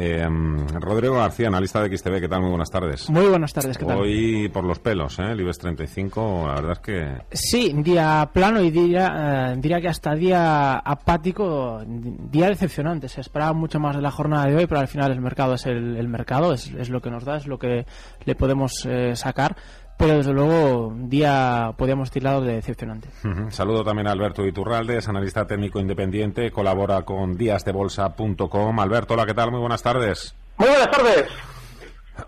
Eh, Rodrigo García, analista de XTV, ¿qué tal? Muy buenas tardes. Muy buenas tardes, ¿qué tal? Hoy por los pelos, ¿eh? El IBEX 35, la verdad es que... Sí, día plano y diría, eh, diría que hasta día apático, día decepcionante. Se esperaba mucho más de la jornada de hoy, pero al final el mercado es el, el mercado, es, es, lo que nos da, es lo que le podemos eh, sacar pero desde luego un día podríamos tirado de decepcionante. Uh -huh. Saludo también a Alberto Iturralde, es analista técnico independiente, colabora con díasdebolsa.com. Alberto, hola, ¿qué tal? Muy buenas tardes. Muy buenas tardes.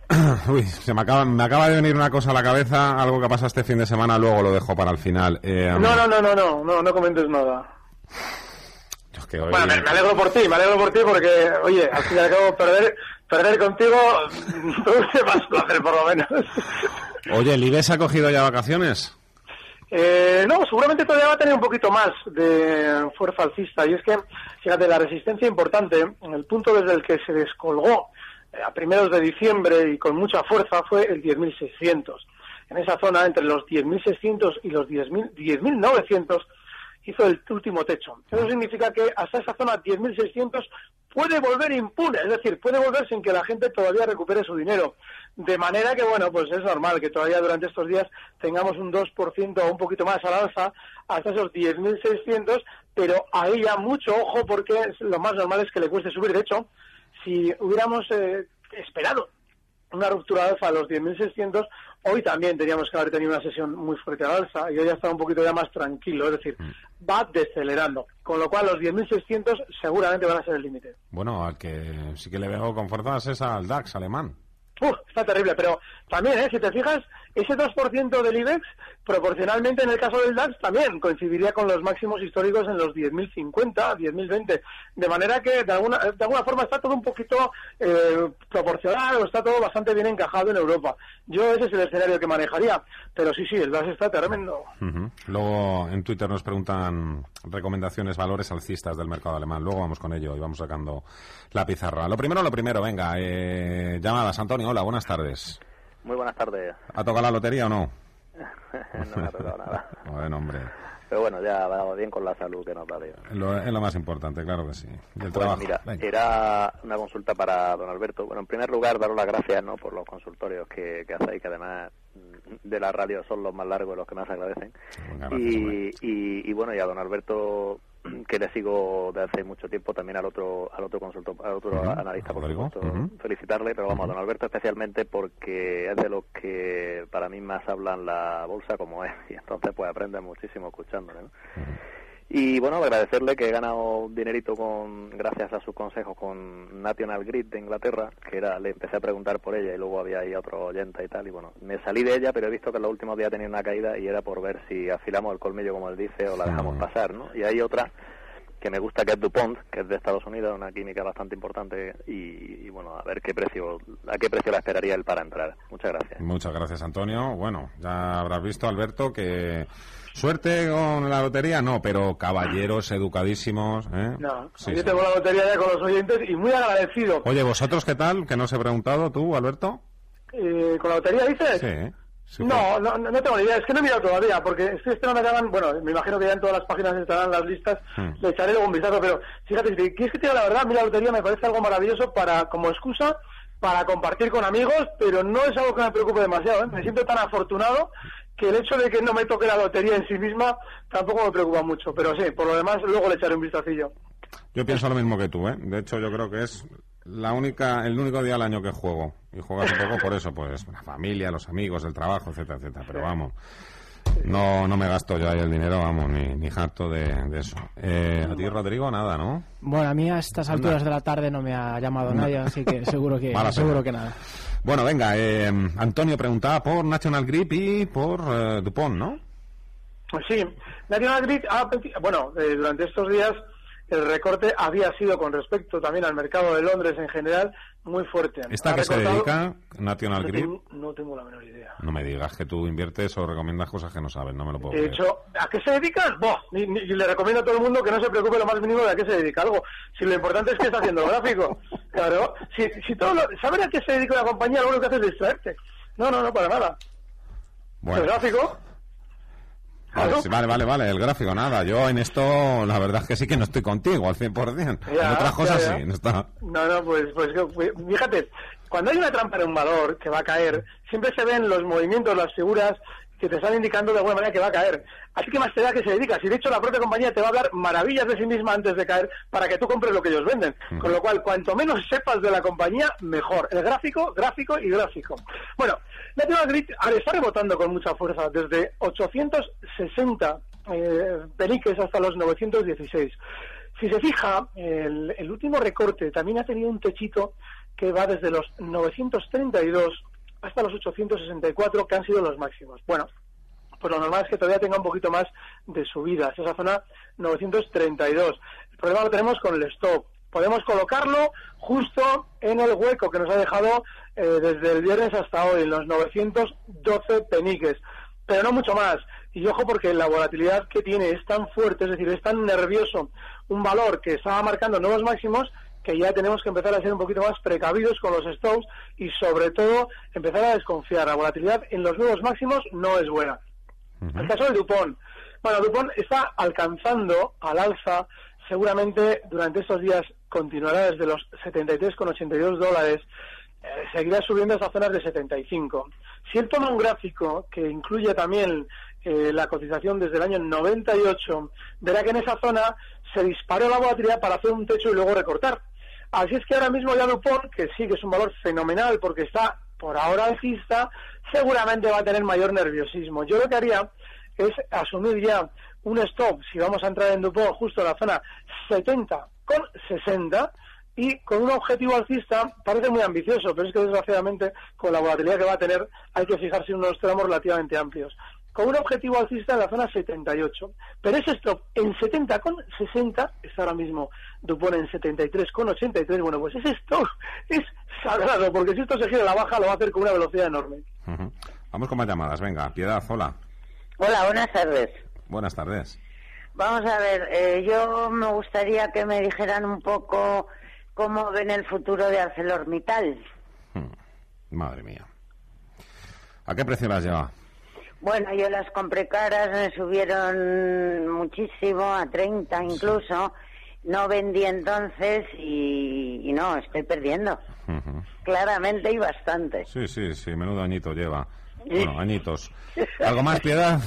Uy, se me acaba, me acaba de venir una cosa a la cabeza, algo que pasa este fin de semana, luego lo dejo para el final. Eh, no, no, no, no, no, no, no comentes nada. Es que hoy... Bueno, me, me, alegro por ti, me alegro por ti porque, oye, al fin y al cabo perder, perder contigo, vas a hacer por lo menos. Oye, ¿el IBEX ha cogido ya vacaciones? Eh, no, seguramente todavía va a tener un poquito más de fuerza alcista. Y es que, fíjate, la resistencia importante, el punto desde el que se descolgó eh, a primeros de diciembre y con mucha fuerza fue el 10.600. En esa zona, entre los 10.600 y los 10.900, hizo el último techo. Eso significa que hasta esa zona 10.600 puede volver impune, es decir, puede volver sin que la gente todavía recupere su dinero. De manera que, bueno, pues es normal que todavía durante estos días tengamos un 2% o un poquito más al alza hasta esos 10.600, pero ahí ya mucho ojo porque lo más normal es que le cueste subir. De hecho, si hubiéramos eh, esperado una ruptura alfa a los 10.600, hoy también teníamos que haber tenido una sesión muy fuerte al alza y hoy ya está un poquito ya más tranquilo, es decir, va decelerando, con lo cual los 10.600 seguramente van a ser el límite. Bueno, al que sí que le veo con fuerzas es al DAX alemán. Está terrible, pero también, ¿eh? si te fijas, ese 2% del IBEX, proporcionalmente en el caso del DAX, también coincidiría con los máximos históricos en los 10.050, 10.020. De manera que, de alguna, de alguna forma, está todo un poquito eh, proporcional o está todo bastante bien encajado en Europa. Yo ese es el escenario que manejaría. Pero sí, sí, el DAX está tremendo. Luego, en Twitter nos preguntan recomendaciones, valores alcistas del mercado alemán. Luego vamos con ello y vamos sacando la pizarra. Lo primero, lo primero, venga. Eh, llamadas, Antonio. Hola, buenas tardes. Muy buenas tardes. ¿Ha tocado la lotería o no? no me ha tocado nada. bueno, hombre. Pero bueno, ya va bien con la salud que nos da. Es lo, es lo más importante, claro que sí. Y el bueno, trabajo. mira, Venga. era una consulta para don Alberto. Bueno, en primer lugar, daros las gracias ¿no? por los consultorios que, que hacéis, que además de la radio son los más largos y los que más agradecen. Venga, gracias, Y, y, y bueno, y a don Alberto que le sigo de hace mucho tiempo también al otro al otro consultor al otro analista por supuesto ujú. felicitarle pero vamos a don Alberto especialmente porque es de los que para mí más hablan la bolsa como es y entonces pues aprende muchísimo escuchándole ¿no? Y bueno, agradecerle que he ganado dinerito con gracias a sus consejos con National Grid de Inglaterra, que era le empecé a preguntar por ella y luego había ahí otro oyente y tal y bueno, me salí de ella, pero he visto que en los últimos días tenía una caída y era por ver si afilamos el colmillo como él dice o la dejamos pasar, ¿no? Y hay otra que me gusta que es DuPont, que es de Estados Unidos, una química bastante importante y, y bueno, a ver qué precio a qué precio la esperaría él para entrar. Muchas gracias. Muchas gracias, Antonio. Bueno, ya habrás visto, Alberto, que suerte con la lotería, no, pero caballeros educadísimos. ¿eh? No, Sí, yo sí. tengo la lotería ya con los oyentes y muy agradecido. Oye, ¿vosotros qué tal? Que no os he preguntado, tú, Alberto. Eh, ¿Con la lotería dices? Sí. Sí, No, no, no no tengo ni idea, es que no he mirado todavía, porque estoy esperando que hagan, bueno, me imagino que ya en todas las páginas estarán las listas, Hmm. le echaré luego un vistazo, pero fíjate, si quieres que te diga la verdad, a mí la lotería me parece algo maravilloso para, como excusa, para compartir con amigos, pero no es algo que me preocupe demasiado, ¿eh? me siento tan afortunado que el hecho de que no me toque la lotería en sí misma tampoco me preocupa mucho, pero sí, por lo demás luego le echaré un vistacillo. Yo pienso lo mismo que tú, ¿eh? De hecho, yo creo que es la única, el único día al año que juego. Y juegas un poco por eso, pues, la familia, los amigos, el trabajo, etcétera, etcétera. Pero vamos. No, no me gasto yo ahí el dinero, vamos, ni, ni harto de, de eso. Eh, a ti, Rodrigo, nada, ¿no? Bueno, a mí a estas alturas de la tarde no me ha llamado nadie, así que seguro que, seguro que nada. Bueno, venga, eh, Antonio preguntaba por National Grip y por eh, Dupont, ¿no? Pues sí, National Grid, ha peti- bueno, eh, durante estos días el recorte había sido con respecto también al mercado de Londres en general muy fuerte. ¿Esta que se dedica, National No tengo, no tengo la menor idea. No me digas que tú inviertes o recomiendas cosas que no sabes, no me lo puedo De creer. hecho, ¿a qué se dedican? Y le recomiendo a todo el mundo que no se preocupe lo más mínimo de a qué se dedica algo. Si lo importante es que está haciendo el gráfico. Claro, si, si todo lo, saber a qué se dedica una compañía, lo único que hace es distraerte. No, no, no, para nada. Bueno, El gráfico. Vale, vale, vale, el gráfico, nada. Yo en esto, la verdad es que sí que no estoy contigo al 100%. Ya, en otras cosas ya, ya. sí, no está. No, no, pues, pues, pues, fíjate, cuando hay una trampa en un valor que va a caer, siempre se ven los movimientos, las figuras que te están indicando de alguna manera que va a caer. Así que más te da que se dedica. Si de hecho la propia compañía te va a hablar maravillas de sí misma antes de caer para que tú compres lo que ellos venden. Con lo cual, cuanto menos sepas de la compañía, mejor. El gráfico, gráfico y gráfico. Bueno, National Grid está rebotando con mucha fuerza desde 860 eh, peniques hasta los 916. Si se fija, el, el último recorte también ha tenido un techito que va desde los 932 hasta los 864, que han sido los máximos. Bueno, pues lo normal es que todavía tenga un poquito más de subidas. Esa zona 932. El problema lo tenemos con el stop. Podemos colocarlo justo en el hueco que nos ha dejado eh, desde el viernes hasta hoy, en los 912 peniques. Pero no mucho más. Y ojo porque la volatilidad que tiene es tan fuerte, es decir, es tan nervioso un valor que estaba marcando nuevos máximos que ya tenemos que empezar a ser un poquito más precavidos con los stops y sobre todo empezar a desconfiar. La volatilidad en los nuevos máximos no es buena. El caso del Dupont. Bueno, Dupont está alcanzando al alza, seguramente durante estos días continuará desde los 73,82 dólares, eh, seguirá subiendo hasta zonas de 75. Si él toma un gráfico que incluye también eh, la cotización desde el año 98, verá que en esa zona se disparó la volatilidad para hacer un techo y luego recortar. Así es que ahora mismo ya Dupont, que sí que es un valor fenomenal porque está por ahora alcista, seguramente va a tener mayor nerviosismo. Yo lo que haría es asumir ya un stop, si vamos a entrar en Dupont justo en la zona 70 con 60 y con un objetivo alcista parece muy ambicioso, pero es que desgraciadamente con la volatilidad que va a tener hay que fijarse en unos tramos relativamente amplios. Con un objetivo alcista en la zona 78, pero ese stop en 70 con 60 está ahora mismo Dupont en 73 con 83. Bueno, pues ese stop es sagrado, porque si esto se gira a la baja lo va a hacer con una velocidad enorme. Vamos con más llamadas, venga, Piedad, hola. Hola, buenas tardes. Buenas tardes. Vamos a ver, eh, yo me gustaría que me dijeran un poco cómo ven el futuro de ArcelorMittal. Hmm. Madre mía. ¿A qué precio las lleva? Bueno, yo las compré caras, me subieron muchísimo, a 30 incluso. No vendí entonces y, y no, estoy perdiendo. Claramente y bastante. Sí, sí, sí, menudo añito lleva. Bueno, añitos. ¿Algo más, Piedad?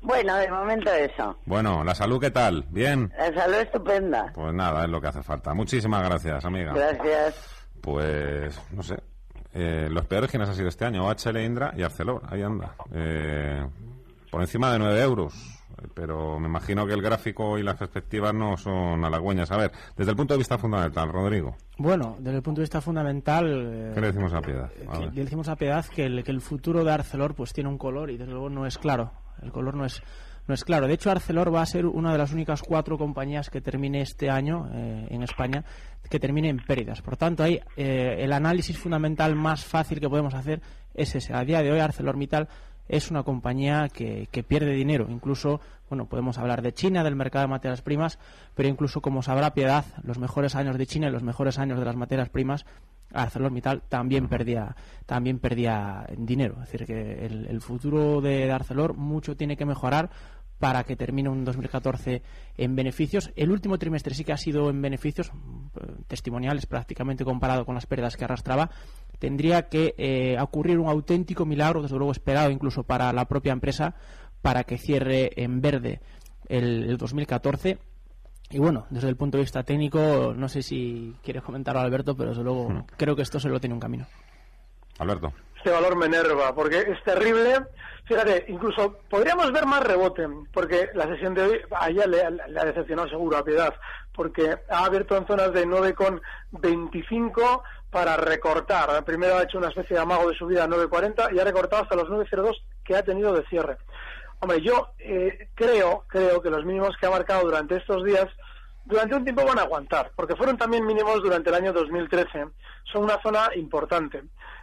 Bueno, de momento eso. Bueno, ¿la salud qué tal? ¿Bien? La salud estupenda. Pues nada, es lo que hace falta. Muchísimas gracias, amiga. Gracias. Pues, no sé. Eh, los peores quienes han sido este año, OHL, Indra y Arcelor. Ahí anda. Eh, por encima de 9 euros. Eh, Pero me imagino que el gráfico y las perspectivas no son halagüeñas. A ver, desde el punto de vista fundamental, Rodrigo, Bueno, desde el punto de vista fundamental, eh, ¿qué le decimos a Piedad? A ver. le decimos a Piedad que el, que el futuro de Arcelor pues tiene un color y desde luego no es claro. El color no es no es claro. De hecho, Arcelor va a ser una de las únicas cuatro compañías que termine este año eh, en España que termine en pérdidas. Por tanto, ahí eh, el análisis fundamental más fácil que podemos hacer es ese. A día de hoy, ArcelorMittal es una compañía que, que pierde dinero. Incluso, bueno, podemos hablar de China, del mercado de materias primas, pero incluso, como sabrá Piedad, los mejores años de China y los mejores años de las materias primas ArcelorMittal también perdía también perdía dinero, es decir que el, el futuro de Arcelor mucho tiene que mejorar para que termine un 2014 en beneficios. El último trimestre sí que ha sido en beneficios eh, testimoniales prácticamente comparado con las pérdidas que arrastraba. Tendría que eh, ocurrir un auténtico milagro, desde luego esperado incluso para la propia empresa, para que cierre en verde el, el 2014 y bueno, desde el punto de vista técnico, no sé si quiere comentarlo Alberto, pero desde luego creo que esto se lo tiene un camino. Alberto. Este valor me enerva, porque es terrible. Fíjate, incluso podríamos ver más rebote, porque la sesión de hoy a ella le, le ha decepcionado seguro a Piedad, porque ha abierto en zonas de 9,25 para recortar. Primero ha hecho una especie de amago de subida a 9,40 y ha recortado hasta los 9,02 que ha tenido de cierre. Hombre, yo eh, creo, creo que los mínimos que ha marcado durante estos días, durante un tiempo van a aguantar, porque fueron también mínimos durante el año 2013. Son una zona importante.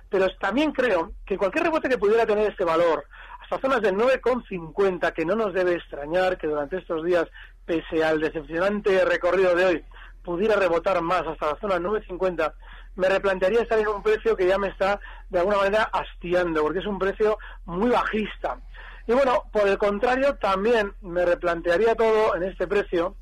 Pero también creo que cualquier rebote que pudiera tener este valor, hasta zonas de 9,50, que no nos debe extrañar que durante estos días, pese al decepcionante recorrido de hoy, pudiera rebotar más hasta la zona 9,50, me replantearía estar en un precio que ya me está de alguna manera hastiando, porque es un precio muy bajista. Y bueno, por el contrario, también me replantearía todo en este precio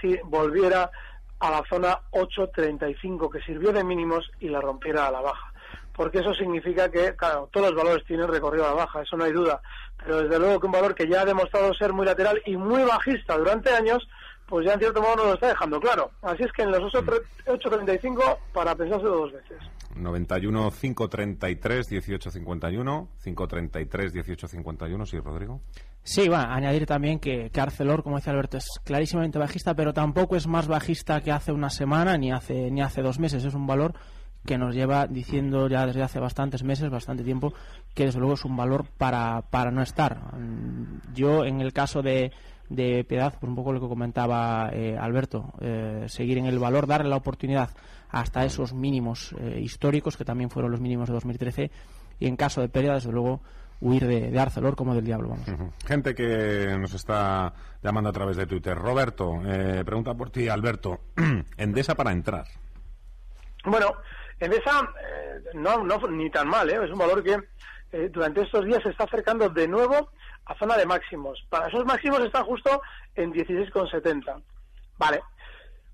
si volviera a la zona 8.35 que sirvió de mínimos y la rompiera a la baja. Porque eso significa que, claro, todos los valores tienen recorrido a la baja, eso no hay duda. Pero desde luego que un valor que ya ha demostrado ser muy lateral y muy bajista durante años, pues ya en cierto modo nos lo está dejando claro. Así es que en los 8.35 para pensarse dos veces. 91 533 1851 533 1851 sí Rodrigo sí va a añadir también que, que, Arcelor como decía Alberto es clarísimamente bajista pero tampoco es más bajista que hace una semana ni hace ni hace dos meses es un valor que nos lleva diciendo ya desde hace bastantes meses bastante tiempo que desde luego es un valor para, para no estar yo en el caso de de Piedad, por un poco lo que comentaba eh, Alberto, eh, seguir en el valor, darle la oportunidad hasta esos mínimos eh, históricos, que también fueron los mínimos de 2013, y en caso de pérdida, desde luego, huir de, Arcelor como del diablo. Vamos. Gente que nos está llamando a través de Twitter. Roberto, pregunta por ti, Alberto. Endesa para entrar. Bueno, Endesa no, no ni tan mal, es un valor que durante estos días se está acercando de nuevo a zona de máximos. Para esos máximos están justo en 16,70. Vale.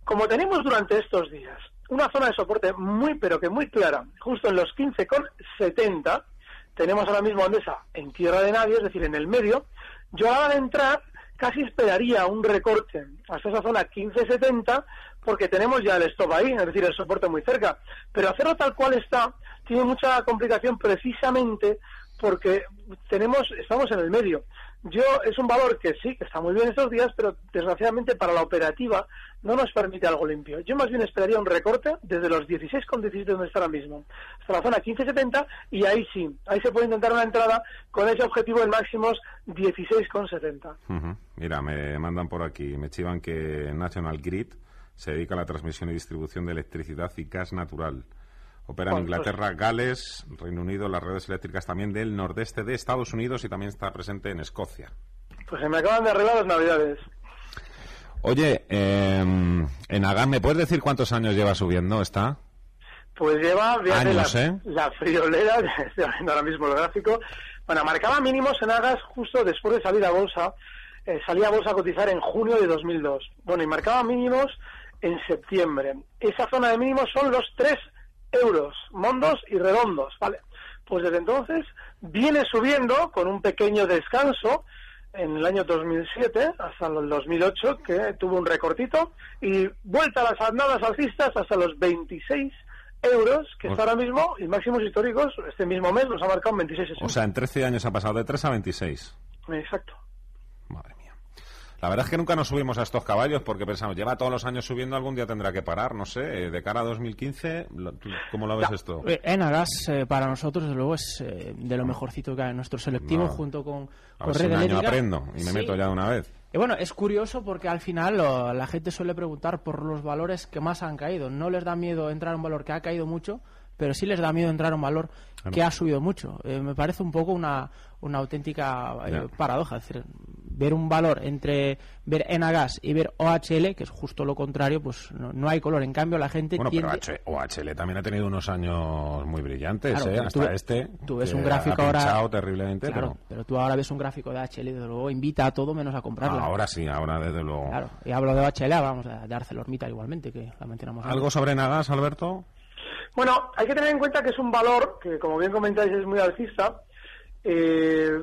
Como tenemos durante estos días una zona de soporte muy, pero que muy clara, justo en los 15,70, tenemos ahora mismo Andesa en tierra de nadie, es decir, en el medio, yo a de entrar casi esperaría un recorte hasta esa zona 15,70 porque tenemos ya el stop ahí, es decir, el soporte muy cerca. Pero hacerlo tal cual está tiene mucha complicación precisamente porque tenemos, estamos en el medio. Yo es un valor que sí, que está muy bien estos días, pero desgraciadamente para la operativa no nos permite algo limpio. Yo más bien esperaría un recorte desde los 16,17 donde está ahora mismo, hasta la zona 15,70 y ahí sí, ahí se puede intentar una entrada con ese objetivo en máximos 16,70. Mira, me mandan por aquí, me chivan que National Grid se dedica a la transmisión y distribución de electricidad y gas natural. Opera en Inglaterra, Gales, Reino Unido, las redes eléctricas también del nordeste de Estados Unidos y también está presente en Escocia. Pues se me acaban de arreglar las navidades. Oye, em, en Agam, ¿me puedes decir cuántos años lleva subiendo esta? Pues lleva, años, la, ¿eh? la friolera, estoy viendo ahora mismo el gráfico. Bueno, marcaba mínimos en Agas justo después de salir a bolsa. Eh, salía a bolsa a cotizar en junio de 2002. Bueno, y marcaba mínimos en septiembre. Esa zona de mínimos son los tres euros, mondos y redondos, ¿vale? Pues desde entonces viene subiendo con un pequeño descanso en el año 2007 hasta el 2008, que tuvo un recortito, y vuelta a las andadas alcistas hasta los 26 euros, que está ahora mismo, y máximos históricos, este mismo mes nos ha marcado 26 O sea, en 13 años ha pasado de 3 a 26. Exacto. La verdad es que nunca nos subimos a estos caballos porque pensamos, lleva todos los años subiendo, algún día tendrá que parar, no sé, eh, de cara a 2015, ¿cómo lo ves esto? Eh, Enagas eh, para nosotros, desde luego, es de lo mejorcito que hay en nuestro selectivo junto con, a ver si un año aprendo y me meto ya de una vez. Y bueno, es curioso porque al final la gente suele preguntar por los valores que más han caído. No les da miedo entrar a un valor que ha caído mucho, pero sí les da miedo entrar a un valor que ha subido mucho. Eh, me parece un poco una, una auténtica eh, paradoja. Es decir, ver un valor entre ver Enagas y ver OHL, que es justo lo contrario, pues no, hay color. En cambio, la gente bueno, pero OHL también ha tenido unos años muy brillantes, ¿eh? Hasta este. Tú ves un gráfico ahora. terriblemente, claro, pero... tú ahora ves un gráfico de OHL y desde luego invita a todo menos a comprarlo. ahora sí, ahora desde luego. Claro, y hablo de OHL, vamos a de ArcelorMittal igualmente, que la mencionamos. ¿Algo sobre Enagas, Alberto? Bueno, hay que tener en cuenta que es un valor que, como bien comentáis, es muy alcista. Eh,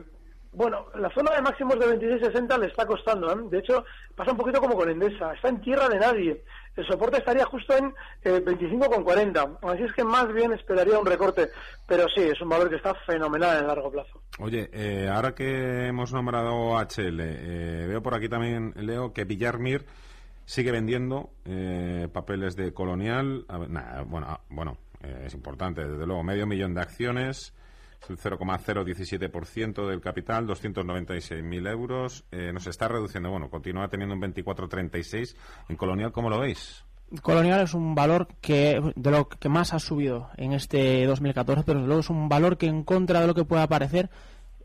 Bueno, la zona de máximos de 26.60 le está costando. ¿eh? De hecho, pasa un poquito como con Endesa. Está en tierra de nadie. El soporte estaría justo en eh, 25,40. Así es que más bien esperaría un recorte. Pero sí, es un valor que está fenomenal en el largo plazo. Oye, eh, ahora que hemos nombrado HL, eh, veo por aquí también, Leo, que Villarmir sigue vendiendo eh, papeles de colonial. Bueno, ah, bueno eh, es importante, desde luego, medio millón de acciones. Es el 0,017% del capital, 296.000 euros. Eh, nos está reduciendo, bueno, continúa teniendo un 24,36. En Colonial, ¿cómo lo veis? Colonial es un valor que de lo que más ha subido en este 2014, pero desde luego es un valor que en contra de lo que pueda parecer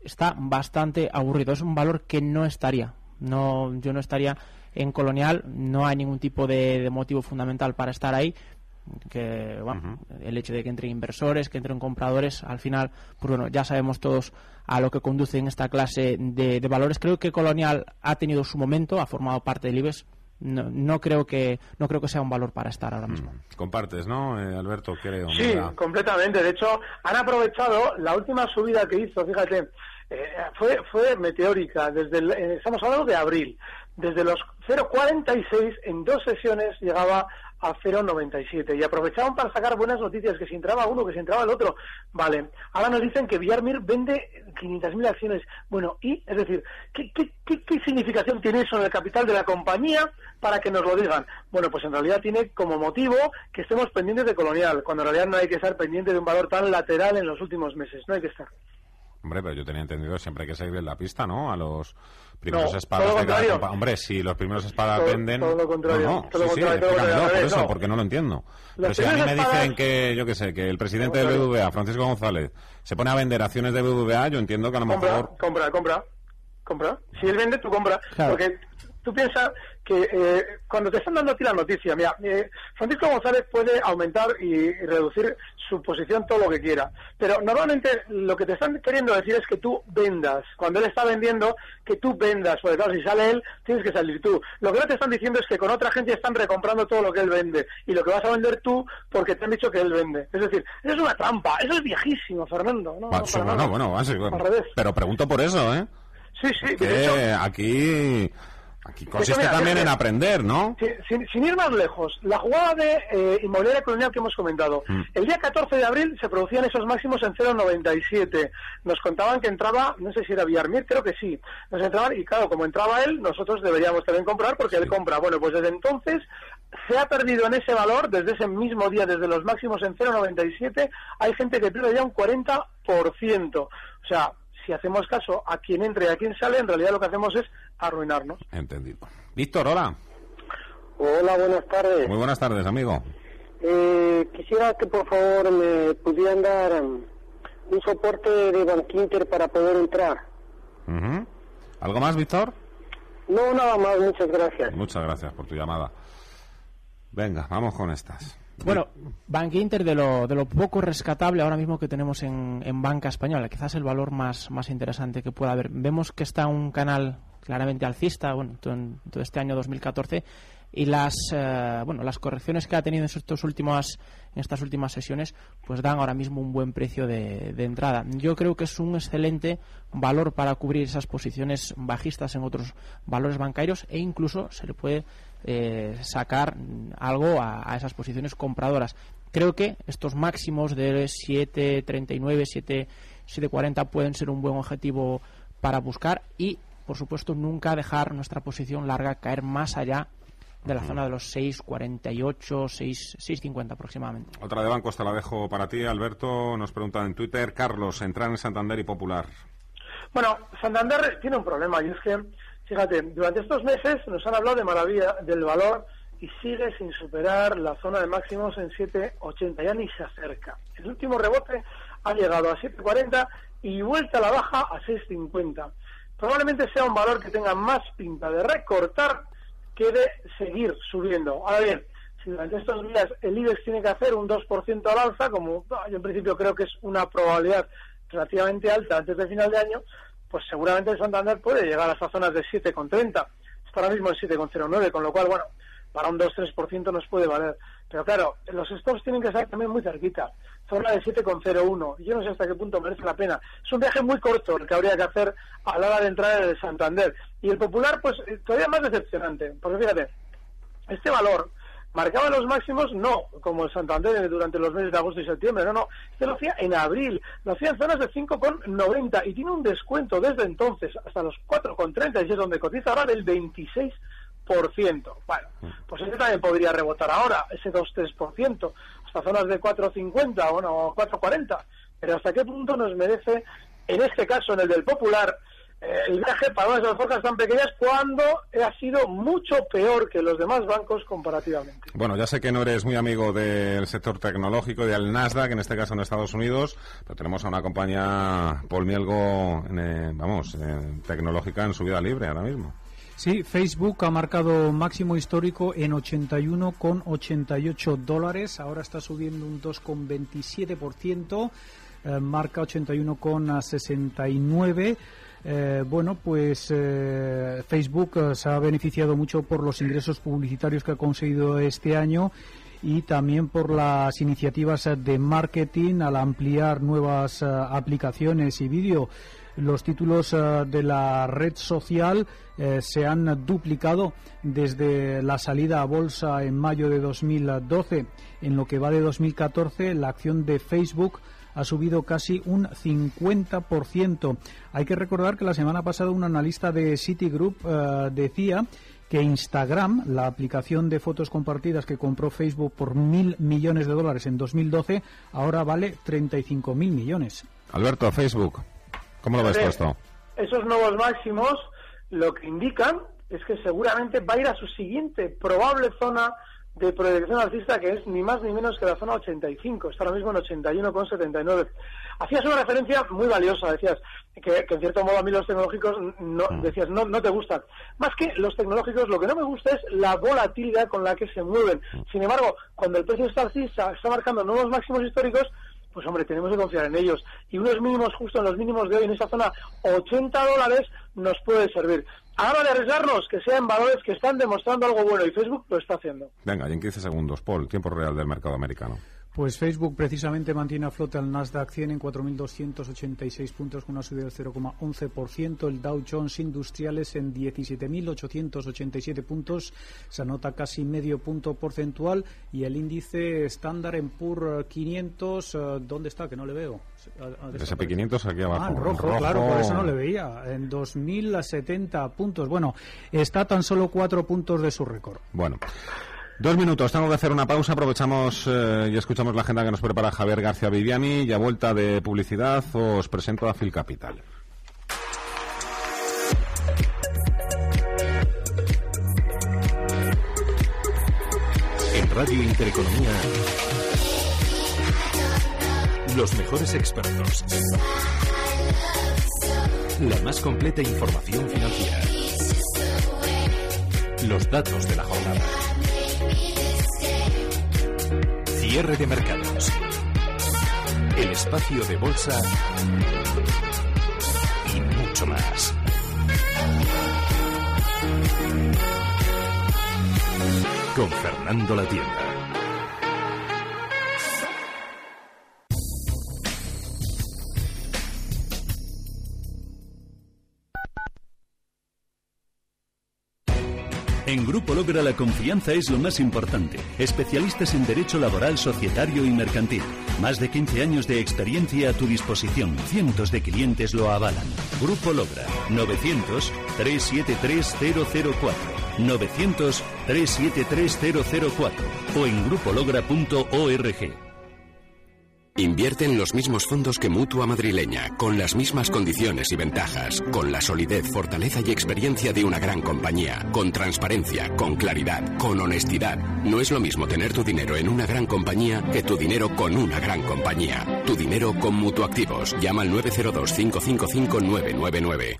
está bastante aburrido. Es un valor que no estaría. No, yo no estaría en Colonial. No hay ningún tipo de, de motivo fundamental para estar ahí que bueno, el hecho de que entren inversores, que entren compradores, al final, pues bueno, ya sabemos todos a lo que conduce en esta clase de, de valores. Creo que Colonial ha tenido su momento, ha formado parte del IBEX. No, no creo que no creo que sea un valor para estar ahora mismo. Compartes, ¿no, eh, Alberto? Creo. Sí, completamente. De hecho, han aprovechado la última subida que hizo, fíjate, eh, fue, fue meteórica. Desde el- eh, estamos hablando de abril. Desde los 0,46 en dos sesiones llegaba a 0,97 y aprovechaban para sacar buenas noticias, que si entraba uno, que si entraba el otro. Vale, ahora nos dicen que Villarmir vende 500.000 acciones. Bueno, y, es decir, ¿qué, qué, qué, qué significación tiene eso en el capital de la compañía para que nos lo digan? Bueno, pues en realidad tiene como motivo que estemos pendientes de Colonial, cuando en realidad no hay que estar pendiente de un valor tan lateral en los últimos meses, no hay que estar. Hombre, pero yo tenía entendido siempre hay que seguir en la pista, ¿no? A los primeros No, espadas de cada compa- Hombre, si los primeros espadas Todo- venden. todo lo contrario, No, no, todo lo sí, sí, contrario, todo lo explícamelo, contrario, por eso, no. porque no lo entiendo. Pero Los si a mí me primeros dicen espadas- que, yo qué sé, que el presidente del BBVA, Francisco González, se pone a vender acciones de BBVA, yo entiendo que a lo compra, mejor. compra, compra, compra. Si él vende, tú compra. Claro. Porque tú piensas que eh, cuando te están dando a ti la noticia, mira, eh, Francisco González puede aumentar y, y reducir su posición todo lo que quiera. Pero normalmente lo que te están queriendo decir es que tú vendas. Cuando él está vendiendo, que tú vendas. Porque claro, si sale él, tienes que salir tú. Lo que no te están diciendo es que con otra gente están recomprando todo lo que él vende. Y lo que vas a vender tú porque te han dicho que él vende. Es decir, eso es una trampa. Eso es viejísimo, Fernando. No, Va, no, para bueno, nada. bueno, bueno. Al revés. Pero pregunto por eso, ¿eh? Sí, sí. Que de hecho, aquí. Aquí consiste mira, también en aprender, ¿no? Sí, sin, sin ir más lejos, la jugada de eh, inmobiliaria colonial que hemos comentado, Mm. el día 14 de abril se producían esos máximos en 0,97. Nos contaban que entraba, no sé si era Villarmir, creo que sí. Nos entraban, y claro, como entraba él, nosotros deberíamos también comprar porque él compra. Bueno, pues desde entonces se ha perdido en ese valor, desde ese mismo día, desde los máximos en 0,97, hay gente que pierde ya un 40%. O sea, si hacemos caso a quien entra y a quien sale, en realidad lo que hacemos es arruinarnos. Entendido. Víctor, hola. Hola, buenas tardes. Muy buenas tardes, amigo. Eh, quisiera que por favor me pudieran dar um, un soporte de Bankinter para poder entrar. ¿Algo más, Víctor? No, nada más, muchas gracias. Muchas gracias por tu llamada. Venga, vamos con estas. Bueno, Bank Inter de lo, de lo poco rescatable ahora mismo que tenemos en, en banca española, quizás el valor más, más interesante que pueda haber. Vemos que está un canal claramente alcista, bueno, todo, este año 2014 y las eh, bueno las correcciones que ha tenido en estos últimos en estas últimas sesiones pues dan ahora mismo un buen precio de, de entrada yo creo que es un excelente valor para cubrir esas posiciones bajistas en otros valores bancarios e incluso se le puede eh, sacar algo a, a esas posiciones compradoras creo que estos máximos de 7.39 7 7.40 pueden ser un buen objetivo para buscar y por supuesto nunca dejar nuestra posición larga caer más allá de la zona de los 6.48, 6, 6.50 aproximadamente. Otra de banco, esta la dejo para ti, Alberto. Nos preguntan en Twitter, Carlos, entrar en Santander y Popular. Bueno, Santander tiene un problema y es que, fíjate, durante estos meses nos han hablado de maravilla del valor y sigue sin superar la zona de máximos en 7,80, ya ni se acerca. El último rebote ha llegado a 7,40 y vuelta a la baja a 6,50. Probablemente sea un valor que tenga más pinta de recortar que de seguir subiendo. Ahora bien, si durante estos días el IBEX tiene que hacer un 2% al alza, como yo en principio creo que es una probabilidad relativamente alta antes del final de año, pues seguramente el Santander puede llegar a esas zonas de 7,30. Está ahora mismo en 7,09, con lo cual, bueno, para un 2-3% nos puede valer. Pero claro, los stops tienen que estar también muy cerquita. Zona de 7,01. Yo no sé hasta qué punto merece la pena. Es un viaje muy corto el que habría que hacer a la hora de entrar en el Santander. Y el Popular, pues eh, todavía más decepcionante. Porque fíjate, este valor marcaba los máximos no como el Santander durante los meses de agosto y septiembre, no, no, este lo hacía en abril, lo hacía en zonas de 5,90 y tiene un descuento desde entonces hasta los 4,30 y es donde cotiza ahora del 26%. Bueno, pues ese también podría rebotar ahora, ese 2-3%, hasta zonas de 4,50 o 4,40. Pero ¿hasta qué punto nos merece, en este caso, en el del Popular, el viaje para unas alforjas tan pequeñas cuando ha sido mucho peor que los demás bancos comparativamente. Bueno, ya sé que no eres muy amigo del sector tecnológico, del Nasdaq, en este caso en Estados Unidos, pero tenemos a una compañía, Paul Mielgo, eh, vamos, tecnológica en su vida libre ahora mismo. Sí, Facebook ha marcado máximo histórico en 81,88 dólares. Ahora está subiendo un 2,27%. Eh, marca 81,69. Eh, bueno, pues eh, Facebook eh, se ha beneficiado mucho por los ingresos publicitarios que ha conseguido este año y también por las iniciativas de marketing al ampliar nuevas aplicaciones y vídeo. Los títulos de la red social se han duplicado desde la salida a bolsa en mayo de 2012. En lo que va de 2014, la acción de Facebook ha subido casi un 50%. Hay que recordar que la semana pasada un analista de Citigroup eh, decía que Instagram, la aplicación de fotos compartidas que compró Facebook por mil millones de dólares en 2012, ahora vale 35 mil millones. Alberto, Facebook, ¿cómo lo ves esto? Esos nuevos máximos lo que indican es que seguramente va a ir a su siguiente probable zona de proyección alcista que es ni más ni menos que la zona 85, está ahora mismo en 81,79. Hacías una referencia muy valiosa, decías que, en cierto modo a mí los tecnológicos no, mm. decías no, no te gustan. Más que los tecnológicos, lo que no me gusta es la volatilidad con la que se mueven. Mm. Sin embargo, cuando el precio está alcista, está marcando nuevos máximos históricos, pues hombre, tenemos que confiar en ellos. Y unos mínimos justo en los mínimos de hoy, en esa zona 80 dólares, nos puede servir. Ahora de arriesgarnos, que sean valores que están demostrando algo bueno y Facebook lo está haciendo. Venga, y en 15 segundos, Paul, tiempo real del mercado americano. Pues Facebook precisamente mantiene a flote al Nasdaq 100 en 4.286 puntos con una subida del 0,11%. El Dow Jones Industriales en 17.887 puntos se anota casi medio punto porcentual y el índice estándar en PUR 500, eh, ¿dónde está? Que no le veo. El S&P 500 aquí abajo. Ah, en rojo, claro, por eso no le veía. En 2.070 puntos. Bueno, está tan solo cuatro puntos de su récord. Bueno. Dos minutos, tengo que hacer una pausa, aprovechamos eh, y escuchamos la agenda que nos prepara Javier García Viviani y a vuelta de publicidad os presento a Phil Capital. En Radio Intereconomía, los mejores expertos, la más completa información financiera, los datos de la jornada. Cierre de mercados. El espacio de bolsa y mucho más. Con Fernando La Tienda. En Grupo Logra la confianza es lo más importante. Especialistas en derecho laboral, societario y mercantil. Más de 15 años de experiencia a tu disposición. Cientos de clientes lo avalan. Grupo Logra 900 373 004 900 373 004 o en grupologra.org. Invierte en los mismos fondos que Mutua Madrileña, con las mismas condiciones y ventajas, con la solidez, fortaleza y experiencia de una gran compañía, con transparencia, con claridad, con honestidad. No es lo mismo tener tu dinero en una gran compañía que tu dinero con una gran compañía. Tu dinero con Mutuactivos. Llama al 902 555 999.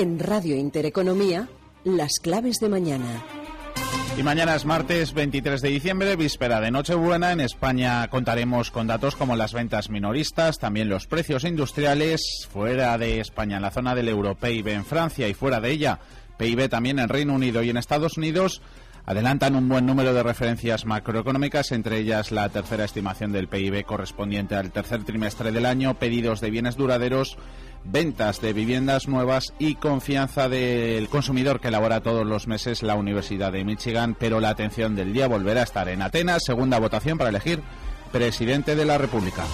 En Radio Intereconomía, las claves de mañana. Y mañana es martes 23 de diciembre, víspera de Nochebuena. En España contaremos con datos como las ventas minoristas, también los precios industriales fuera de España, en la zona del euro, PIB en Francia y fuera de ella, PIB también en Reino Unido y en Estados Unidos. Adelantan un buen número de referencias macroeconómicas, entre ellas la tercera estimación del PIB correspondiente al tercer trimestre del año, pedidos de bienes duraderos ventas de viviendas nuevas y confianza del consumidor que elabora todos los meses la Universidad de Michigan, pero la atención del día volverá a estar en Atenas, segunda votación para elegir presidente de la República.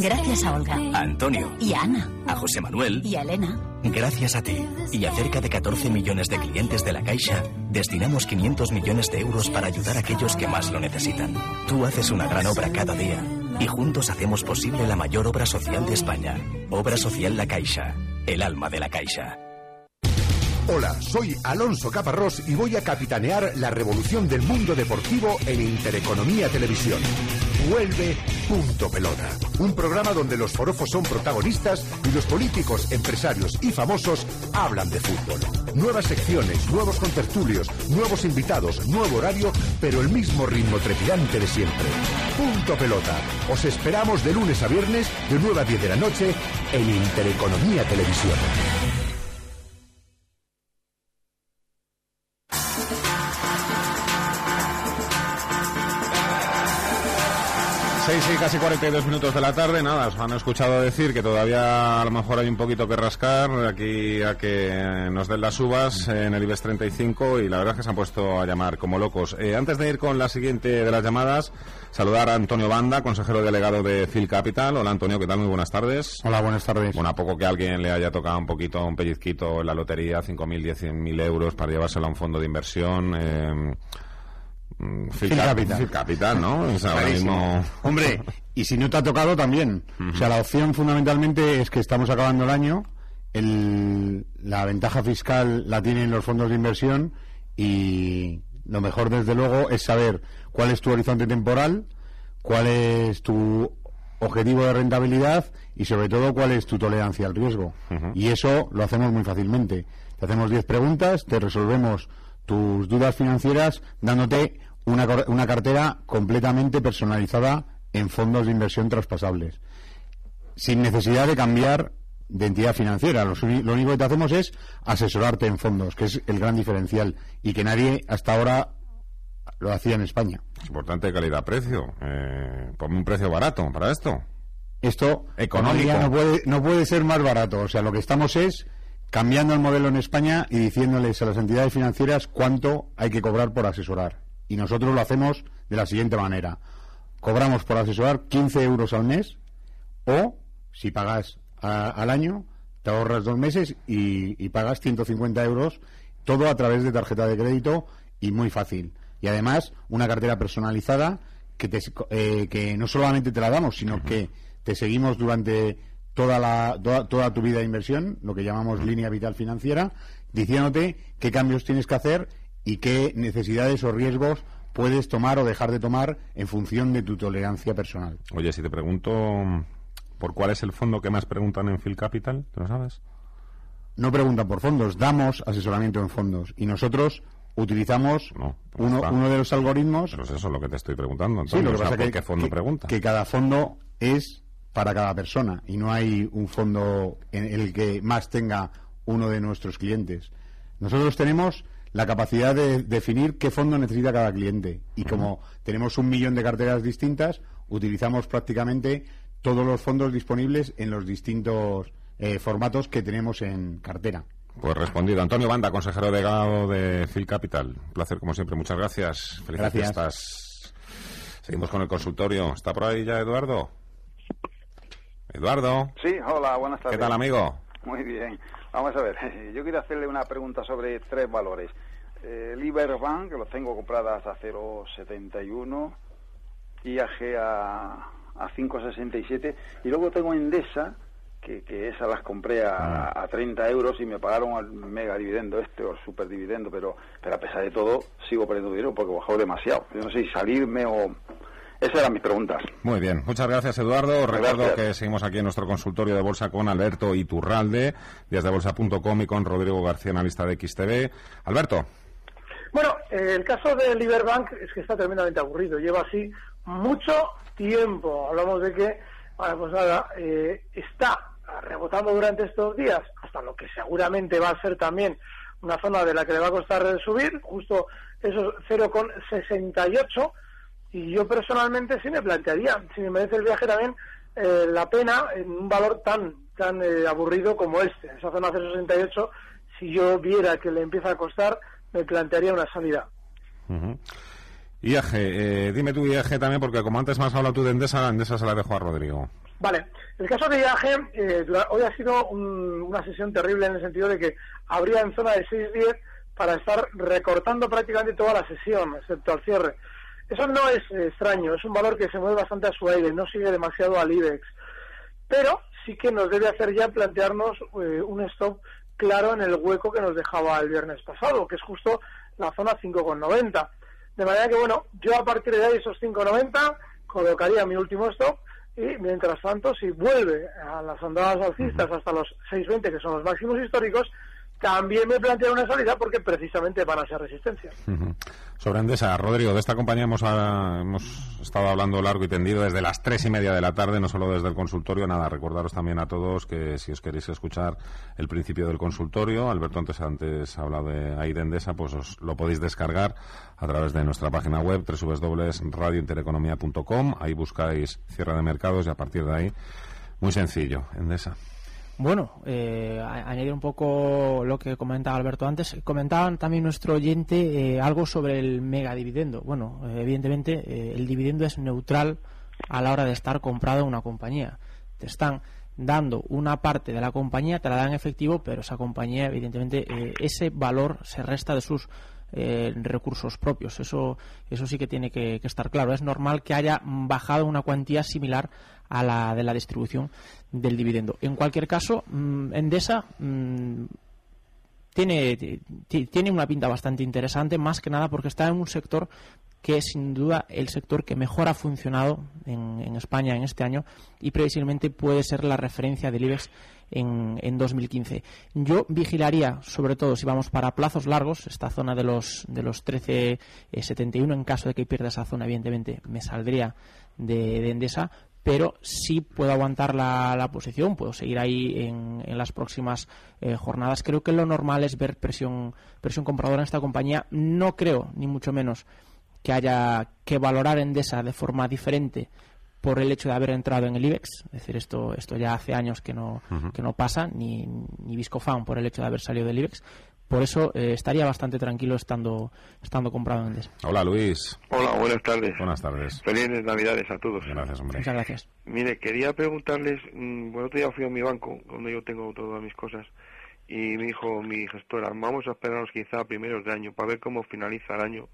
Gracias a Olga. A Antonio. Y a Ana. A José Manuel. Y a Elena. Gracias a ti y a cerca de 14 millones de clientes de la Caixa, destinamos 500 millones de euros para ayudar a aquellos que más lo necesitan. Tú haces una gran obra cada día y juntos hacemos posible la mayor obra social de España. Obra Social La Caixa, el alma de la Caixa. Hola, soy Alonso Caparrós y voy a capitanear la revolución del mundo deportivo en Intereconomía Televisión. Vuelve Punto Pelota, un programa donde los forofos son protagonistas y los políticos, empresarios y famosos hablan de fútbol. Nuevas secciones, nuevos contertulios, nuevos invitados, nuevo horario, pero el mismo ritmo trepidante de siempre. Punto Pelota. Os esperamos de lunes a viernes de 9 a 10 de la noche en Intereconomía Televisión. Seis y casi 42 minutos de la tarde, nada, os han escuchado decir que todavía a lo mejor hay un poquito que rascar aquí a que nos den las uvas en el IBEX 35 y la verdad es que se han puesto a llamar como locos. Eh, antes de ir con la siguiente de las llamadas, saludar a Antonio Banda, consejero delegado de Phil Capital. Hola Antonio, ¿qué tal? Muy buenas tardes. Hola, buenas tardes. Bueno, a poco que alguien le haya tocado un poquito, un pellizquito en la lotería, 5.000, 10.000 euros para llevárselo a un fondo de inversión. Eh, Phil, Phil Cap- Capital. Capital, ¿no? O sea, ahora mismo- Hombre, y si no te ha tocado también. O sea, la opción fundamentalmente es que estamos acabando el año, el- la ventaja fiscal la tienen los fondos de inversión y lo mejor desde luego es saber cuál es tu horizonte temporal, cuál es tu objetivo de rentabilidad y sobre todo cuál es tu tolerancia al riesgo. Y eso lo hacemos muy fácilmente. Te hacemos 10 preguntas, te resolvemos tus dudas financieras dándote una, una cartera completamente personalizada en fondos de inversión traspasables. Sin necesidad de cambiar de entidad financiera. Lo, único que te hacemos es asesorarte en fondos, que es el gran diferencial y que nadie hasta ahora lo hacía en España. Es importante calidad-precio. Eh, ponme un precio barato para esto. Esto Económico. no puede, no puede ser más barato. O sea, lo que estamos es cambiando el modelo en España y diciéndoles a las entidades financieras cuánto hay que cobrar por asesorar. Y nosotros lo hacemos de la siguiente manera. Cobramos por asesorar 15 euros al mes o, si pagas a- al año, te ahorras dos meses y, y pagas 150 euros, todo a través de tarjeta de crédito y muy fácil. Y además, una cartera personalizada que, te, eh, que no solamente te la damos, sino que te seguimos durante toda, la, toda, toda tu vida de inversión, lo que llamamos línea vital financiera, diciéndote qué cambios tienes que hacer y qué necesidades o riesgos puedes tomar o dejar de tomar en función de tu tolerancia personal. Oye, si te pregunto por cuál es el fondo que más preguntan en Phil Capital, ¿tú lo sabes? no preguntan por fondos, damos asesoramiento en fondos y nosotros utilizamos uno, está. uno de los algoritmos. Pero es eso lo que te estoy preguntando. Sí, lo que o sea, pasa ¿por que, qué fondo que- pregunta? que cada fondo es para cada persona y no hay un fondo en el que más tenga uno de nuestros clientes. Nosotros tenemos la capacidad de definir qué fondo necesita cada cliente y como tenemos un millón de carteras distintas, utilizamos prácticamente todos los fondos disponibles en los distintos eh, formatos que tenemos en cartera. Pues respondido. Antonio Banda, consejero delegado de Phil Capital. Un placer, como siempre. Muchas gracias. Felices Gracias. fiestas. Seguimos con el consultorio. ¿Está por ahí ya Eduardo? Eduardo. Sí, hola, buenas tardes. ¿Qué tal, amigo? Muy bien. Vamos a ver, yo quiero hacerle una pregunta sobre tres valores. Eh, Liberbank, que los tengo compradas a 0,71, IAG a, a 5,67, y luego tengo Endesa, que, que esas las compré a, a 30 euros y me pagaron el mega dividendo este o el super dividendo, pero, pero a pesar de todo sigo perdiendo dinero porque bajó demasiado. Yo no sé si salirme o... Esas eran mis preguntas. Muy bien, muchas gracias Eduardo. Recuerdo Gracias. que seguimos aquí en nuestro consultorio de bolsa con Alberto Iturralde, desde bolsa.com y con Rodrigo García, analista de XTV. Alberto. Bueno, eh, el caso de Liberbank es que está tremendamente aburrido. Lleva así mucho tiempo. Hablamos de que, bueno, pues nada, eh, está rebotando durante estos días hasta lo que seguramente va a ser también una zona de la que le va a costar subir, justo esos 0,68. Y yo personalmente sí me plantearía, si me merece el viaje también, eh, la pena en un valor tan tan eh, aburrido como este. Esa zona 0,68, si yo viera que le empieza a costar, me plantearía una salida. IAG, eh, dime tú IAG también, porque como antes me has hablado tú de Endesa, la Endesa se la dejo a Rodrigo. Vale, el caso de IAG, eh, hoy ha sido un- una sesión terrible en el sentido de que habría en zona de 6-10 para estar recortando prácticamente toda la sesión, excepto al cierre. Eso no es extraño, es un valor que se mueve bastante a su aire, no sigue demasiado al IBEX. Pero sí que nos debe hacer ya plantearnos eh, un stop claro en el hueco que nos dejaba el viernes pasado, que es justo la zona 5,90. De manera que, bueno, yo a partir de ahí, esos 5,90, colocaría mi último stop y, mientras tanto, si vuelve a las andadas alcistas hasta los 6,20, que son los máximos históricos, también me plantea una salida porque precisamente van a ser resistencia. Sobre Endesa, Rodrigo, de esta compañía hemos, ah, hemos estado hablando largo y tendido desde las tres y media de la tarde, no solo desde el consultorio. Nada, recordaros también a todos que si os queréis escuchar el principio del consultorio, Alberto antes, antes ha hablado de ahí de Endesa, pues os lo podéis descargar a través de nuestra página web www.radiointereconomía.com. Ahí buscáis cierre de mercados y a partir de ahí, muy sencillo, Endesa. Bueno, eh, añadir un poco lo que comentaba Alberto antes. Comentaban también nuestro oyente eh, algo sobre el mega dividendo. Bueno, eh, evidentemente eh, el dividendo es neutral a la hora de estar comprado una compañía. Te están dando una parte de la compañía, te la dan en efectivo, pero esa compañía, evidentemente, ese valor se resta de sus eh, recursos propios. Eso, eso sí que tiene que, estar claro. Es normal que haya bajado una cuantía similar a la de la distribución del dividendo. En cualquier caso, mm, Endesa mm, tiene, ti- tiene una pinta bastante interesante, más que nada porque está en un sector que es sin duda el sector que mejor ha funcionado en, en España en este año y previsiblemente puede ser la referencia del IBEX en, en 2015. Yo vigilaría, sobre todo si vamos para plazos largos, esta zona de los de los 13.71, en caso de que pierda esa zona, evidentemente me saldría de, de Endesa, pero sí puedo aguantar la, la posición, puedo seguir ahí en, en las próximas eh, jornadas. Creo que lo normal es ver presión, presión compradora en esta compañía. No creo, ni mucho menos, que haya que valorar Endesa de forma diferente por el hecho de haber entrado en el IBEX. Es decir, esto, esto ya hace años que no, que no pasa, ni, ni Viscofan por el hecho de haber salido del IBEX. Por eso eh, estaría bastante tranquilo estando, estando comprado en Endesa. Hola, Luis. Hola, buenas tardes. Buenas tardes. Felices Navidades a todos. Gracias, hombre. Muchas gracias. Mire, quería preguntarles, mm, bueno, otro día fui a mi banco, donde yo tengo todas mis cosas, y me dijo mi gestora, vamos a esperarnos quizá a primeros de año para ver cómo finaliza el año,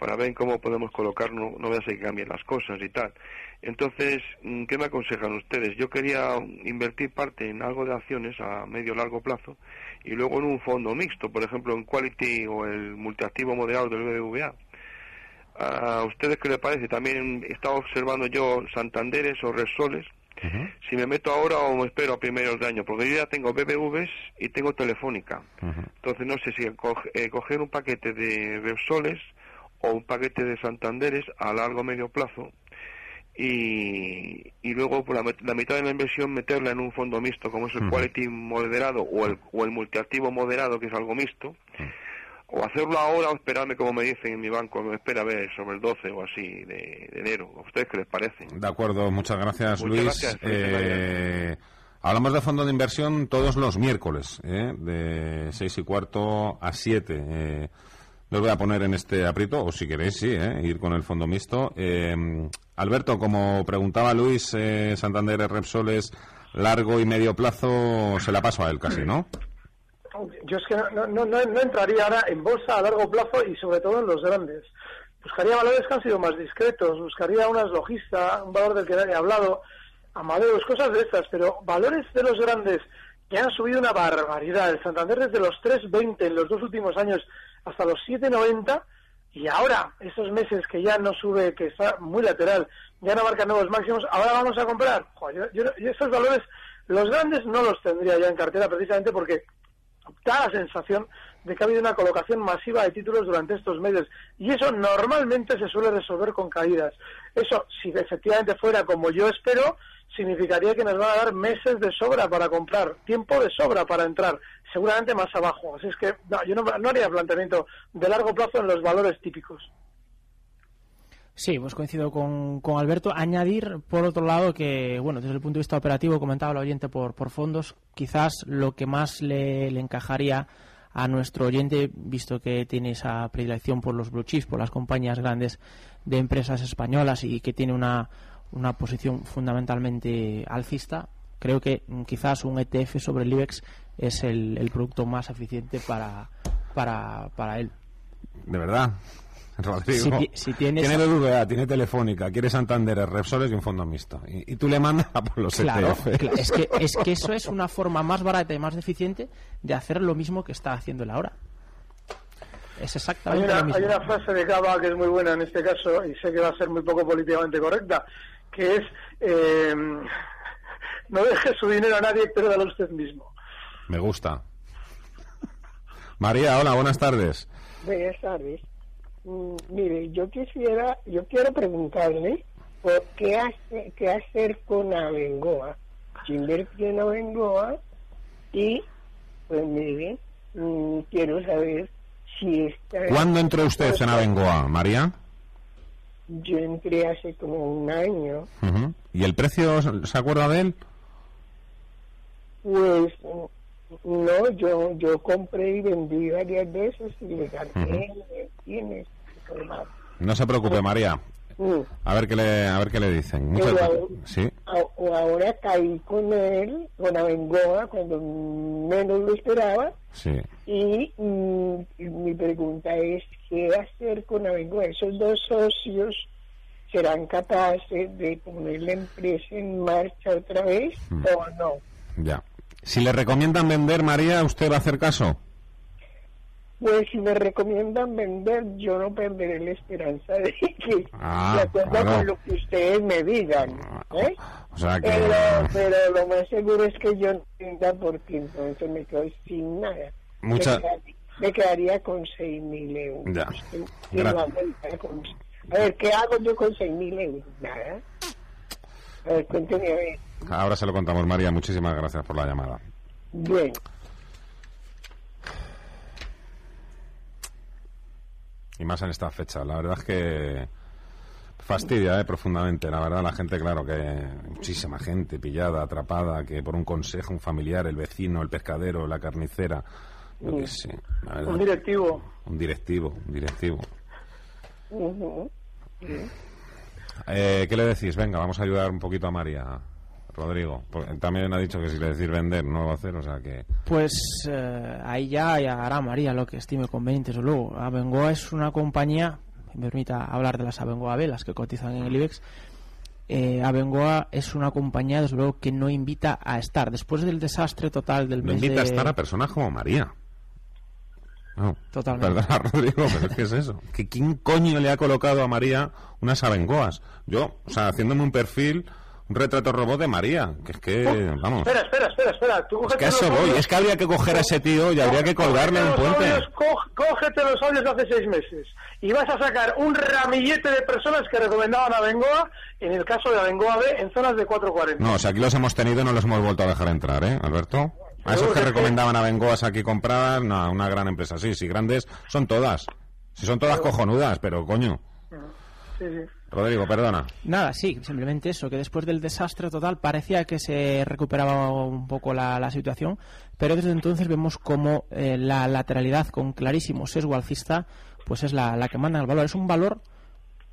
para ver cómo podemos colocarnos, no voy a ser que cambien las cosas y tal. Entonces, mm, ¿qué me aconsejan ustedes? Yo quería invertir parte en algo de acciones a medio largo plazo y luego en un fondo mixto, por ejemplo en Quality o el multiactivo moderado del BBVA. ¿A ustedes qué les parece? También he estado observando yo Santanderes o Resoles. Si me meto ahora o me espero a primeros de año, porque yo ya tengo BBVs y tengo Telefónica. Entonces no sé si coge- eh, coger un paquete de Repsoles o un paquete de Santanderes a largo o medio plazo y, y luego por la, met- la mitad de la inversión meterla en un fondo mixto como es el. Quality moderado o el, o el multiactivo moderado que es algo mixto o hacerlo ahora o esperarme como me dicen en mi banco me espera a ver sobre el 12 o así de, de enero ¿a ustedes qué les parece? De acuerdo, muchas gracias, Muchas Luis. gracias, Eh, Hablamos de fondo de inversión todos los miércoles, ¿eh? de seis y cuarto a siete. Eh, los voy a poner en este aprieto, o si queréis, sí, ¿eh? ir con el fondo mixto. Eh, Alberto, como preguntaba Luis, eh, Santander Repsoles, largo y medio plazo, se la paso a él casi, ¿no? Yo es que no, no, no, no entraría ahora en bolsa a largo plazo y sobre todo en los grandes. Buscaría valores que han sido más discretos, buscaría unas logista, un valor del que nadie ha hablado, Amadeus, cosas de estas, pero valores de los grandes que han subido una barbaridad. El Santander desde los 3.20 en los dos últimos años hasta los 7.90 y ahora, esos meses que ya no sube, que está muy lateral, ya no marca nuevos máximos, ahora vamos a comprar. Joder, yo, esos valores, los grandes no los tendría ya en cartera precisamente porque da la sensación de que ha habido una colocación masiva de títulos durante estos meses y eso normalmente se suele resolver con caídas. Eso, si efectivamente fuera como yo espero, significaría que nos van a dar meses de sobra para comprar, tiempo de sobra para entrar, seguramente más abajo. Así es que yo no, no haría planteamiento de largo plazo en los valores típicos. Sí, pues coincido con, con Alberto. Añadir, por otro lado, que, bueno, desde el punto de vista operativo, comentaba el oyente por, por fondos, quizás lo que más le, le encajaría a nuestro oyente, visto que tiene esa predilección por los blue chips, por las compañías grandes de empresas españolas y que tiene una, una posición fundamentalmente alcista, creo que mm, quizás un ETF sobre el IBEX es el, el producto más eficiente para, para, para él. De verdad. Rodrigo. Si si tienes- Tiene BBVA, tiene Telefónica, quiere Santander, Repsoles y un fondo mixto. Y, y tú le mandas a por los Claro, es que, es que eso es una forma más barata y más eficiente de hacer lo mismo que está haciendo él ahora. Es Hay exactamente una, lo mismo. hay una frase de Cava que es muy buena en este caso y sé que va a ser muy poco políticamente correcta, que es eh, no deje su dinero a nadie, pero dalo usted mismo. Me gusta. María, hola, buenas tardes. Buenas tardes. Mm, mire, yo quisiera, yo quiero preguntarle qué, hace, qué hacer con Abengoa. Yo invertí en Abengoa y, pues mire, mm, quiero saber si está... ¿Cuándo entró usted en Abengoa, María? Yo entré hace como un año. ¿Y el precio, se acuerda de él? Pues no, yo yo compré y vendí varias veces y le gané, tienes. No se preocupe, María. Mm. A ver qué le, a ver qué le dicen. Muchas gracias. Sí. A- ahora caí con él, con Abengoa, cuando menos lo esperaba. Sí. Y mm, y mi pregunta es, ¿qué hacer con Abengoa? ¿Esos dos socios serán capaces de poner la empresa en marcha otra vez Mm. o no? Ya. Si le recomiendan vender, María, ¿usted va a hacer caso? Pues si me recomiendan vender, yo no perderé la esperanza de que, Ah, de acuerdo claro. con lo que ustedes me digan. ¿eh? O sea que... Pero, pero lo más seguro es que yo no venda porque entonces me quedo sin nada. Mucha- Me, quedaría, me quedaría con seis mil euros. Ya. A ver, ¿qué hago yo con seis mil euros? Nada. Cuénteme a ver. Ahora se lo contamos, María. Muchísimas gracias por la llamada. Bien. Y más en esta fecha. La verdad es que fastidia eh, profundamente. La verdad, la gente, claro, que muchísima gente pillada, atrapada, que por un consejo, un familiar, el vecino, el pescadero, la carnicera, yo qué sé. la verdad. Un directivo. Un directivo, un directivo. Ujú. Eh, ¿Qué le decís? Venga, vamos a ayudar un poquito a María, Rodrigo. También ha dicho que si le decís vender, no lo va a hacer, o sea que... Pues eh, ahí ya, ya hará María lo que estime conveniente. Desde luego, Abengoa es una compañía, me permita hablar de las Abengoa B, las que cotizan en el IBEX. Eh, Abengoa es una compañía, desde luego, que no invita a estar. Después del desastre total del No mes invita a estar a personas como María. No, Totalmente. Perdona, Rodrigo, pero ¿qué es eso? ¿Que ¿Quién coño le ha colocado a María unas abengoas? Yo, o sea, haciéndome un perfil, un retrato robot de María, que es que, vamos... Espera, espera, espera, espera. Tú Es cógete que a eso los voy, audios- es que habría que coger a ese tío y habría que colgarle un puente. audios, cóg- cógete los audios de hace seis meses y vas a sacar un ramillete de personas que recomendaban a Bengoa, en el caso de Abengoa B, en zonas de 440. No, o sea, aquí los hemos tenido y no los hemos vuelto a dejar entrar, ¿eh, Alberto? A esos que sí. recomendaban abengoas aquí compradas, no, una gran empresa. Sí, sí, grandes son todas. Si son todas cojonudas, pero coño. Sí, sí. Rodrigo, perdona. Nada, sí, simplemente eso, que después del desastre total parecía que se recuperaba un poco la, la situación, pero desde entonces vemos como eh, la lateralidad con clarísimo sesgo alcista, pues es la, la que manda el valor. Es un valor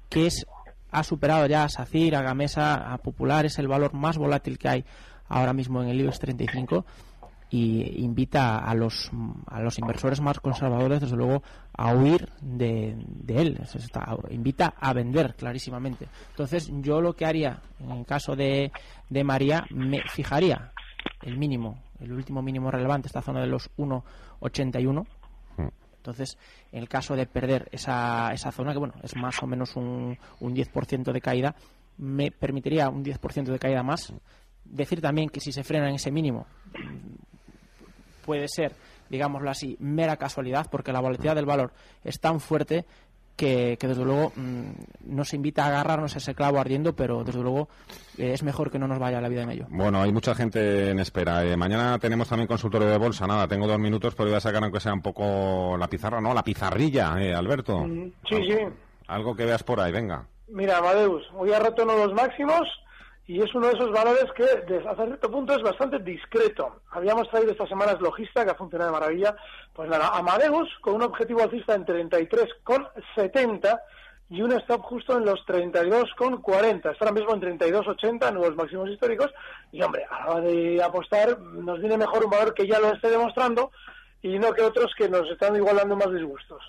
que es ha superado ya a SACIR, a Gamesa, a Popular, es el valor más volátil que hay ahora mismo en el IBEX 35 y invita a los, a los inversores más conservadores, desde luego, a huir de, de él. Está- invita a vender clarísimamente. Entonces, yo lo que haría en el caso de, de María, me fijaría el mínimo, el último mínimo relevante, esta zona de los 1,81. Entonces, en el caso de perder esa, esa zona, que bueno, es más o menos un, un 10% de caída, me permitiría un 10% de caída más. Decir también que si se frena en ese mínimo, puede ser, digámoslo así, mera casualidad, porque la volatilidad del valor es tan fuerte que, que desde luego mm, nos invita a agarrarnos a ese clavo ardiendo, pero desde luego eh, es mejor que no nos vaya la vida en ello. Bueno, hay mucha gente en espera. Eh, mañana tenemos también consultorio de bolsa. Nada, tengo dos minutos, pero voy a sacar aunque sea un poco la pizarra, no, la pizarrilla, eh, Alberto. Mm, Sí, sí. Algo que veas por ahí, venga. Mira, Amadeus, hoy ha roto uno de los máximos y es uno de esos valores que desde hasta cierto punto es bastante discreto. Habíamos traído estas semanas Logista, que ha funcionado de maravilla. Pues nada, Amadeus con un objetivo alcista en 33,70 y un stop justo en los 32,40. Está ahora mismo en 32,80, nuevos máximos históricos. Y hombre, a la hora de apostar nos viene mejor un valor que ya lo esté demostrando y no que otros que nos están igual dando más disgustos.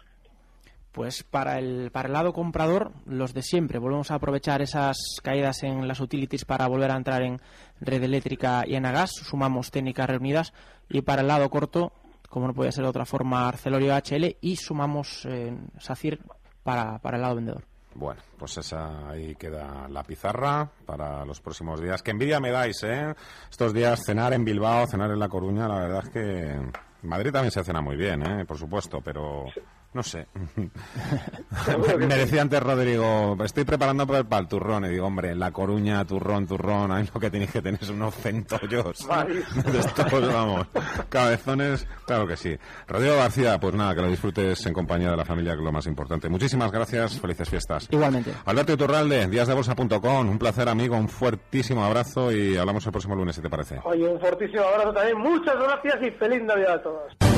Pues para el, para el lado comprador, los de siempre. Volvemos a aprovechar esas caídas en las utilities para volver a entrar en red eléctrica y en Agas. Sumamos técnicas reunidas. Y para el lado corto, como no puede ser de otra forma, Arcelorio HL. Y sumamos eh, SACIR para, para el lado vendedor. Bueno, pues esa ahí queda la pizarra para los próximos días. Que envidia me dais, ¿eh? Estos días cenar en Bilbao, cenar en La Coruña, la verdad es que Madrid también se cena muy bien, ¿eh? Por supuesto, pero no sé. me decía antes Rodrigo, estoy preparando para el, para el turrón. Y digo, hombre, La Coruña, turrón, turrón, ahí lo que tenéis que tener es unos centollos. De estos, vamos, cabezones, claro que sí. Rodrigo García, pues nada, que lo disfrutes en compañía de la familia, que es lo más importante. Muchísimas gracias, felices fiestas. Igualmente. Alberto Iturralde, díasdebolsa.com, un placer amigo, un fuertísimo abrazo y hablamos el próximo lunes, si te parece. Oye, un fortísimo abrazo también. Muchas gracias y feliz Navidad a todos.